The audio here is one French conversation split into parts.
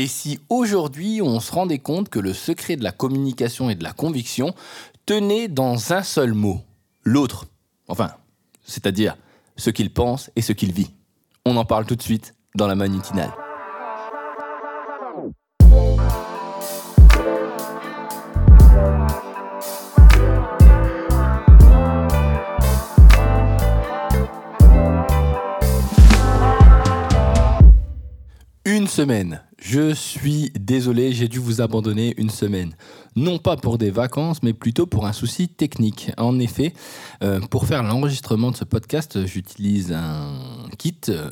Et si aujourd'hui on se rendait compte que le secret de la communication et de la conviction tenait dans un seul mot, l'autre, enfin, c'est-à-dire ce qu'il pense et ce qu'il vit On en parle tout de suite dans la manutinale. Je suis désolé, j'ai dû vous abandonner une semaine. Non pas pour des vacances, mais plutôt pour un souci technique. En effet, euh, pour faire l'enregistrement de ce podcast, j'utilise un kit euh,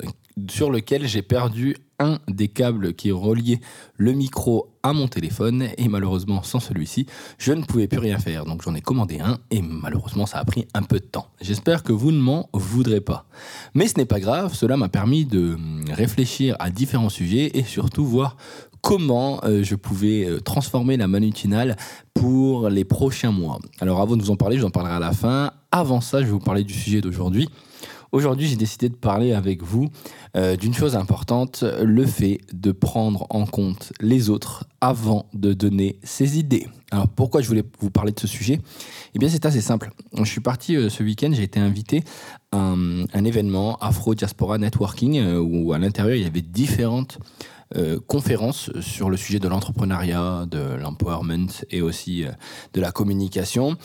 sur lequel j'ai perdu un des câbles qui reliait le micro à mon téléphone et malheureusement sans celui-ci, je ne pouvais plus rien faire. Donc j'en ai commandé un et malheureusement ça a pris un peu de temps. J'espère que vous ne m'en voudrez pas. Mais ce n'est pas grave, cela m'a permis de réfléchir à différents sujets et surtout voir comment euh, je pouvais euh, transformer la manutinale pour les prochains mois. Alors avant de vous en parler, je vous en parlerai à la fin. Avant ça, je vais vous parler du sujet d'aujourd'hui. Aujourd'hui, j'ai décidé de parler avec vous euh, d'une chose importante, le fait de prendre en compte les autres avant de donner ses idées. Alors pourquoi je voulais vous parler de ce sujet? Eh bien c'est assez simple. Je suis parti euh, ce week-end, j'ai été invité à un, événement Afro Diaspora Networking euh, où à l'intérieur il y avait différentes conférences sur le sujet de l'entrepreneuriat, de l'empowerment et aussi de la communication.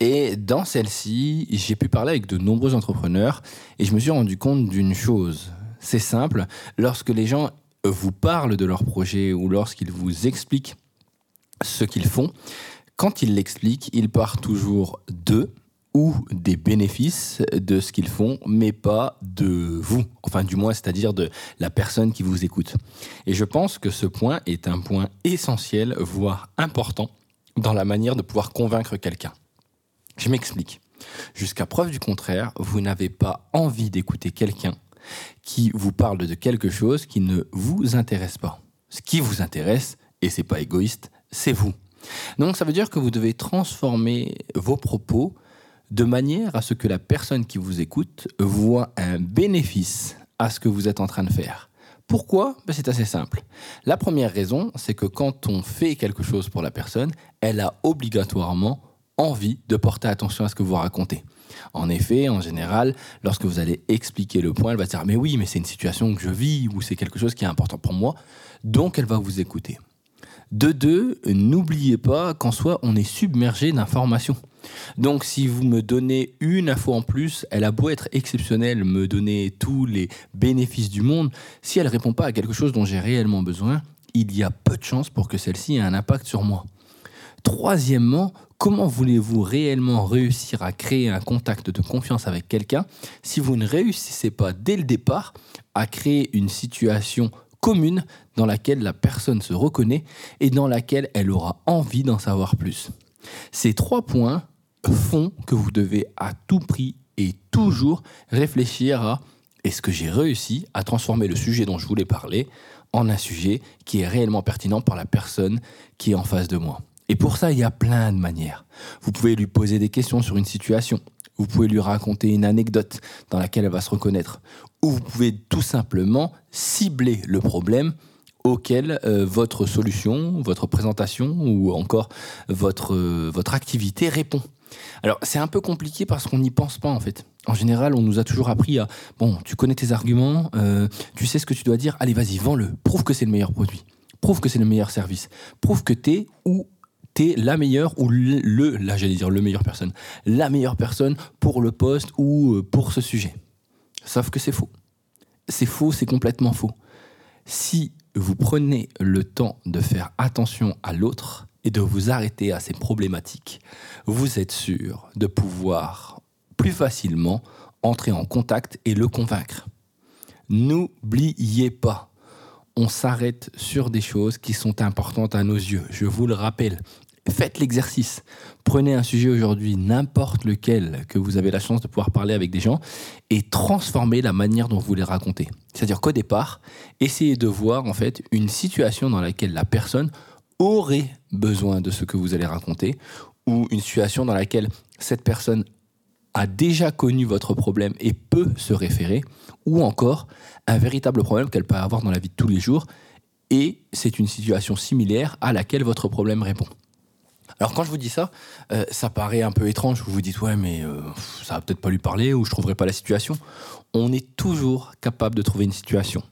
Et dans celle-ci, j'ai pu parler avec de nombreux entrepreneurs et je me suis rendu compte d'une chose. C'est simple, lorsque les gens vous parlent de leur projet ou lorsqu'ils vous expliquent ce qu'ils font, quand ils l'expliquent, ils partent toujours d'eux ou des bénéfices de ce qu'ils font, mais pas de vous, enfin du moins, c'est-à-dire de la personne qui vous écoute. Et je pense que ce point est un point essentiel, voire important, dans la manière de pouvoir convaincre quelqu'un. Je m'explique. Jusqu'à preuve du contraire, vous n'avez pas envie d'écouter quelqu'un qui vous parle de quelque chose qui ne vous intéresse pas. Ce qui vous intéresse, et c'est pas égoïste, c'est vous. Donc ça veut dire que vous devez transformer vos propos de manière à ce que la personne qui vous écoute voit un bénéfice à ce que vous êtes en train de faire. Pourquoi? Ben, C'est assez simple. La première raison, c'est que quand on fait quelque chose pour la personne, elle a obligatoirement envie de porter attention à ce que vous racontez. En effet, en général, lorsque vous allez expliquer le point, elle va dire mais oui, mais c'est une situation que je vis ou c'est quelque chose qui est important pour moi, donc elle va vous écouter. De deux, n'oubliez pas qu'en soi, on est submergé d'informations. Donc si vous me donnez une info en plus, elle a beau être exceptionnelle, me donner tous les bénéfices du monde, si elle ne répond pas à quelque chose dont j'ai réellement besoin, il y a peu de chances pour que celle-ci ait un impact sur moi. Troisièmement, comment voulez-vous réellement réussir à créer un contact de confiance avec quelqu'un si vous ne réussissez pas dès le départ à créer une situation commune dans laquelle la personne se reconnaît et dans laquelle elle aura envie d'en savoir plus? Ces trois points font que vous devez à tout prix et toujours réfléchir à est-ce que j'ai réussi à transformer le sujet dont je voulais parler en un sujet qui est réellement pertinent pour la personne qui est en face de moi? Et pour ça, il y a plein de manières. Vous pouvez lui poser des questions sur une situation. Vous pouvez lui raconter une anecdote dans laquelle elle va se reconnaître. Ou vous pouvez tout simplement cibler le problème auquel euh, votre solution, votre présentation ou encore votre, euh, votre activité répond. Alors c'est un peu compliqué parce qu'on n'y pense pas en fait. En général, on nous a toujours appris à bon, tu connais tes arguments, euh, tu sais ce que tu dois dire, allez vas-y, vends-le, prouve que c'est le meilleur produit, prouve que c'est le meilleur service, prouve que tu es ou t'es la meilleure ou le, là j'allais dire le meilleure personne, la meilleure personne pour le poste ou euh, pour ce sujet. Sauf que c'est faux. C'est faux, c'est complètement faux. Si vous prenez le temps de faire attention à l'autre et de vous arrêter à ses problématiques, vous êtes sûr de pouvoir plus facilement entrer en contact et le convaincre. N'oubliez pas, on s'arrête sur des choses qui sont importantes à nos yeux. Je vous le rappelle, faites l'exercice. Prenez un sujet aujourd'hui, n'importe lequel, que vous avez la chance de pouvoir parler avec des gens, et transformez la manière dont vous les racontez. C'est-à-dire qu'au départ, essayez de voir en fait une situation dans laquelle la personne aurait besoin de ce que vous allez raconter, ou une situation dans laquelle cette personne a déjà connu votre problème et peut se référer, ou encore un véritable problème qu'elle peut avoir dans la vie de tous les jours et c'est une situation similaire à laquelle votre problème répond. Alors quand je vous dis ça, euh, ça paraît un peu étrange. Vous vous dites ouais mais euh, ça va peut-être pas lui parler ou je trouverai pas la situation. On est toujours capable de trouver une situation.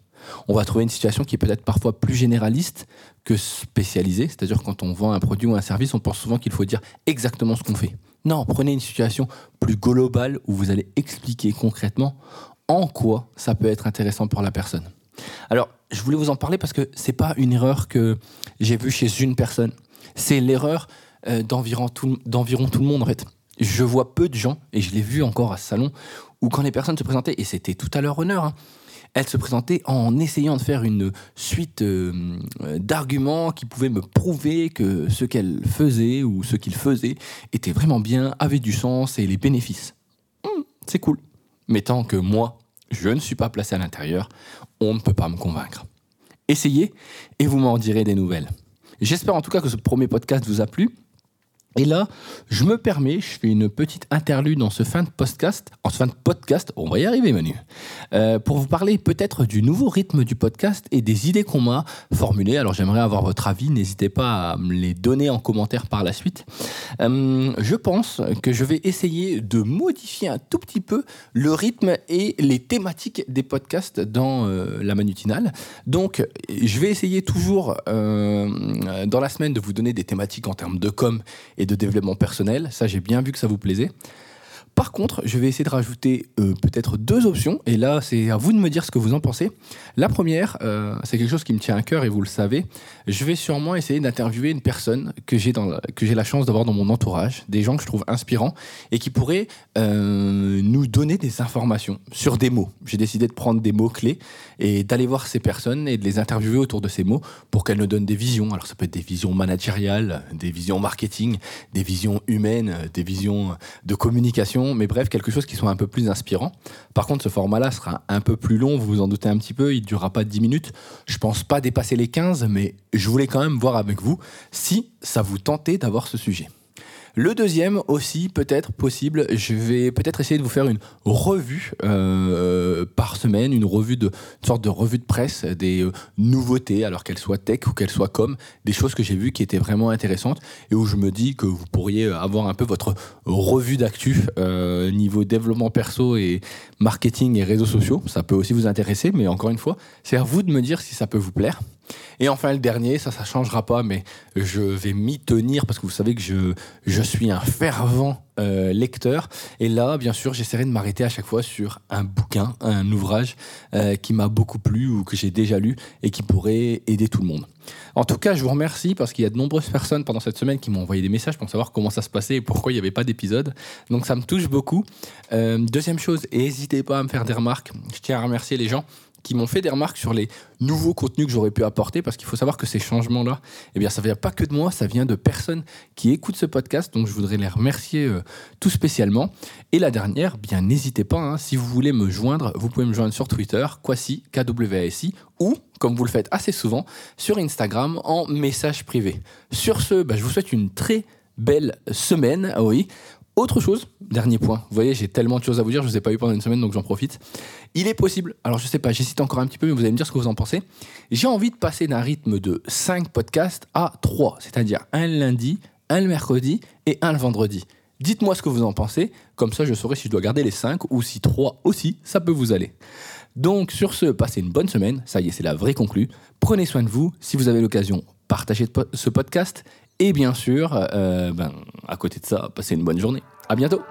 On va trouver une situation qui est peut-être parfois plus généraliste que spécialisée. C'est-à-dire quand on vend un produit ou un service, on pense souvent qu'il faut dire exactement ce qu'on fait. Non, prenez une situation plus globale où vous allez expliquer concrètement en quoi ça peut être intéressant pour la personne. Alors, je voulais vous en parler parce que c'est pas une erreur que j'ai vue chez une personne. C'est l'erreur euh, d'environ tout, tout le monde en fait. Je vois peu de gens, et je l'ai vu encore à ce salon, où quand les personnes se présentaient, et c'était tout à leur honneur, hein, elles se présentaient en essayant de faire une suite euh, d'arguments qui pouvaient me prouver que ce qu'elles faisaient ou ce qu'ils faisaient était vraiment bien, avait du sens et les bénéfices. Hmm, c'est cool. Mais tant que moi, je ne suis pas placé à l'intérieur, on ne peut pas me convaincre. Essayez et vous m'en direz des nouvelles. J'espère en tout cas que ce premier podcast vous a plu. Et là, je me permets, je fais une petite interlude dans ce fin de podcast, en fin de podcast, on va y arriver Manu, euh, pour vous parler peut-être du nouveau rythme du podcast et des idées qu'on m'a formulées. Alors j'aimerais avoir votre avis, n'hésitez pas à me les donner en commentaire par la suite. Euh, je pense que je vais essayer de modifier un tout petit peu le rythme et les thématiques des podcasts dans euh, la manutinale. Donc je vais essayer toujours dans la semaine de vous donner des thématiques en termes de com et de développement personnel. Ça, j'ai bien vu que ça vous plaisait. Par contre, je vais essayer de rajouter euh, peut-être deux options, et là, c'est à vous de me dire ce que vous en pensez. La première, euh, c'est quelque chose qui me tient à cœur, et vous le savez. Je vais sûrement essayer d'interviewer une personne que j'ai j'ai la chance d'avoir dans mon entourage, des gens que je trouve inspirants et qui pourraient euh, nous donner des informations sur des mots. J'ai décidé de prendre des mots clés et d'aller voir ces personnes et de les interviewer autour de ces mots pour qu'elles nous donnent des visions. Alors ça peut être des visions managériales, des visions marketing, des visions humaines, des visions de communication mais bref, quelque chose qui soit un peu plus inspirant. Par contre, ce format-là sera un peu plus long, vous vous en doutez un petit peu, il ne durera pas 10 minutes. Je pense pas dépasser les 15, mais je voulais quand même voir avec vous si ça vous tentait d'avoir ce sujet. Le deuxième aussi, peut-être possible, je vais peut-être essayer de vous faire une revue euh, par semaine, une revue de sorte de revue de presse des euh, nouveautés, alors qu'elles soient tech ou qu'elles soient com, des choses que j'ai vues qui étaient vraiment intéressantes et où je me dis que vous pourriez avoir un peu votre revue d'actu euh, niveau développement perso et marketing et réseaux sociaux. Ça peut aussi vous intéresser, mais encore une fois, c'est à vous de me dire si ça peut vous plaire. Et enfin, le dernier, ça, ça changera pas, mais je vais m'y tenir parce que vous savez que je, je suis un fervent euh, lecteur. Et là, bien sûr, j'essaierai de m'arrêter à chaque fois sur un bouquin, un ouvrage euh, qui m'a beaucoup plu ou que j'ai déjà lu et qui pourrait aider tout le monde. En tout cas, je vous remercie parce qu'il y a de nombreuses personnes pendant cette semaine qui m'ont envoyé des messages pour savoir comment ça se passait et pourquoi il n'y avait pas d'épisode. Donc ça me touche beaucoup. Euh, deuxième chose, n'hésitez pas à me faire des remarques. Je tiens à remercier les gens qui m'ont fait des remarques sur les nouveaux contenus que j'aurais pu apporter parce qu'il faut savoir que ces changements-là, eh bien, ça vient pas que de moi, ça vient de personnes qui écoutent ce podcast. Donc, je voudrais les remercier euh, tout spécialement. Et la dernière, bien, n'hésitez pas, hein, si vous voulez me joindre, vous pouvez me joindre sur Twitter, KWASI, ou, comme vous le faites assez souvent, sur Instagram en message privé. Sur ce, bah, je vous souhaite une très belle semaine. Ah oui, autre chose, dernier point. Vous voyez, j'ai tellement de choses à vous dire, je ne vous ai pas eu pendant une semaine, donc j'en profite. Il est possible, alors je sais pas, j'hésite encore un petit peu, mais vous allez me dire ce que vous en pensez. J'ai envie de passer d'un rythme de 5 podcasts à 3, c'est-à-dire un lundi, un le mercredi et un le vendredi. Dites-moi ce que vous en pensez, comme ça je saurai si je dois garder les 5 ou si 3 aussi, ça peut vous aller. Donc sur ce, passez une bonne semaine, ça y est, c'est la vraie conclue. Prenez soin de vous, si vous avez l'occasion, partagez ce podcast et bien sûr, euh, ben, à côté de ça, passez une bonne journée. À bientôt.